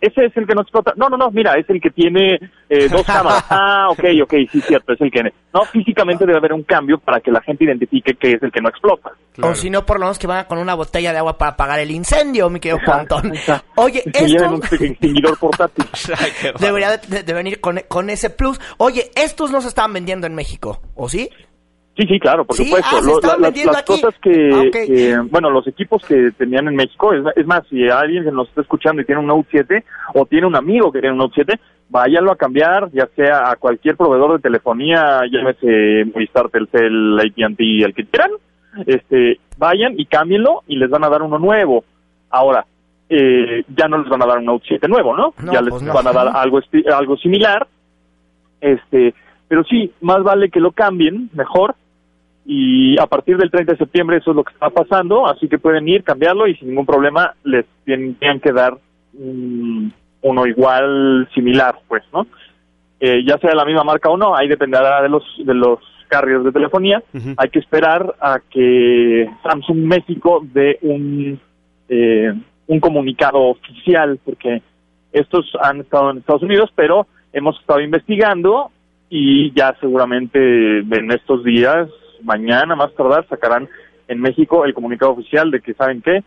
ese es el que no explota. No, no, no, mira, es el que tiene eh, dos cámaras. Ah, ok, ok, sí, cierto, es el que... No, físicamente debe haber un cambio para que la gente identifique que es el que no explota.
O si no, por lo menos que van con una botella de agua para apagar el incendio, mi querido Pantón. Oye,
esto... un extinguidor portátil.
Debería de, venir con, con ese plus. Oye, estos no se estaban vendiendo en México, ¿o sí?
Sí, sí, claro, por supuesto.
Ah,
las, cosas que, ah, bueno, los equipos que tenían en México, es, más, si alguien que nos está escuchando y tiene un Note 7 o tiene un amigo que tiene un Note 7, váyanlo a cambiar, ya sea a cualquier proveedor de telefonía, llámese Movistar, Telcel, AT&T, el que quieran, este, vayan y cámbienlo y les van a dar uno nuevo. Ahora, eh, ya no les van a dar un Note 7 nuevo, ¿no? ya les pues van a dar algo, algo similar, este, pero sí, más vale que lo cambien, mejor, y a partir del 30 de septiembre eso es lo que está pasando, así que pueden ir, cambiarlo y sin ningún problema les tienen, que dar uno igual, similar, pues, ¿no? Eh, ya sea la misma marca o no, ahí dependerá de los de los carriers de telefonía. Hay que esperar a que Samsung México dé un eh, un comunicado oficial, porque estos han estado en Estados Unidos, pero hemos estado investigando y ya seguramente en estos días mañana más tardar sacarán en México el comunicado oficial de que saben qué,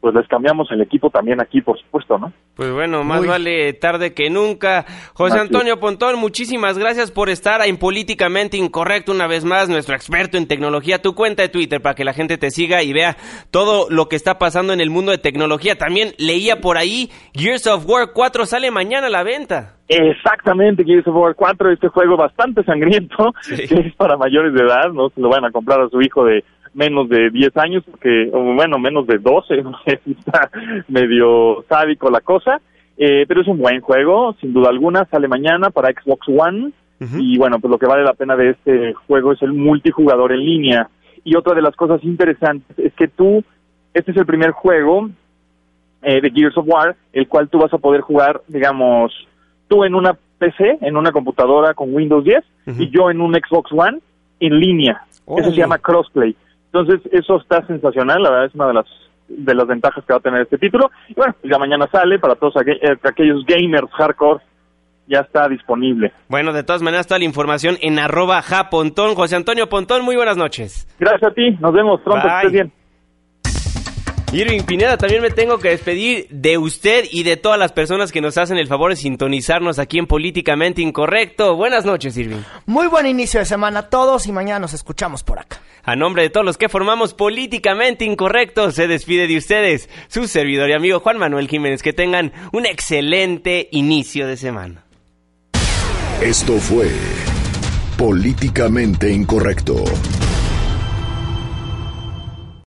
pues les cambiamos el equipo también aquí, por supuesto, ¿no?
Pues bueno, más vale tarde que nunca. José Antonio Pontón, muchísimas gracias por estar en Políticamente Incorrecto una vez más, nuestro experto en tecnología. Tu cuenta de Twitter para que la gente te siga y vea todo lo que está pasando en el mundo de tecnología. También leía por ahí, Gears of War 4 sale mañana a la venta.
Exactamente, Gears of War 4, este juego bastante sangriento, que es para mayores de edad, no se lo van a comprar a su hijo de menos de 10 años, porque, bueno, menos de 12, no sé si está medio sádico la cosa, eh, pero es un buen juego, sin duda alguna, sale mañana para Xbox One, y bueno, pues lo que vale la pena de este juego es el multijugador en línea. Y otra de las cosas interesantes es que tú, este es el primer juego eh, de Gears of War, el cual tú vas a poder jugar, digamos, tú en una PC, en una computadora con Windows 10, y yo en un Xbox One en línea. Eso se llama crossplay. Entonces, eso está sensacional, la verdad es una de las de las ventajas que va a tener este título. Y bueno, pues ya mañana sale para todos eh, aquellos gamers hardcore, ya está disponible.
Bueno, de todas maneras, toda la información en arroba japontón. José Antonio Pontón, muy buenas noches.
Gracias a ti, nos vemos pronto, que estés bien.
Irving Pineda, también me tengo que despedir de usted y de todas las personas que nos hacen el favor de sintonizarnos aquí en Políticamente Incorrecto. Buenas noches, Irving.
Muy buen inicio de semana a todos y mañana nos escuchamos por acá.
A nombre de todos los que formamos Políticamente Incorrecto, se despide de ustedes su servidor y amigo Juan Manuel Jiménez. Que tengan un excelente inicio de semana.
Esto fue Políticamente Incorrecto.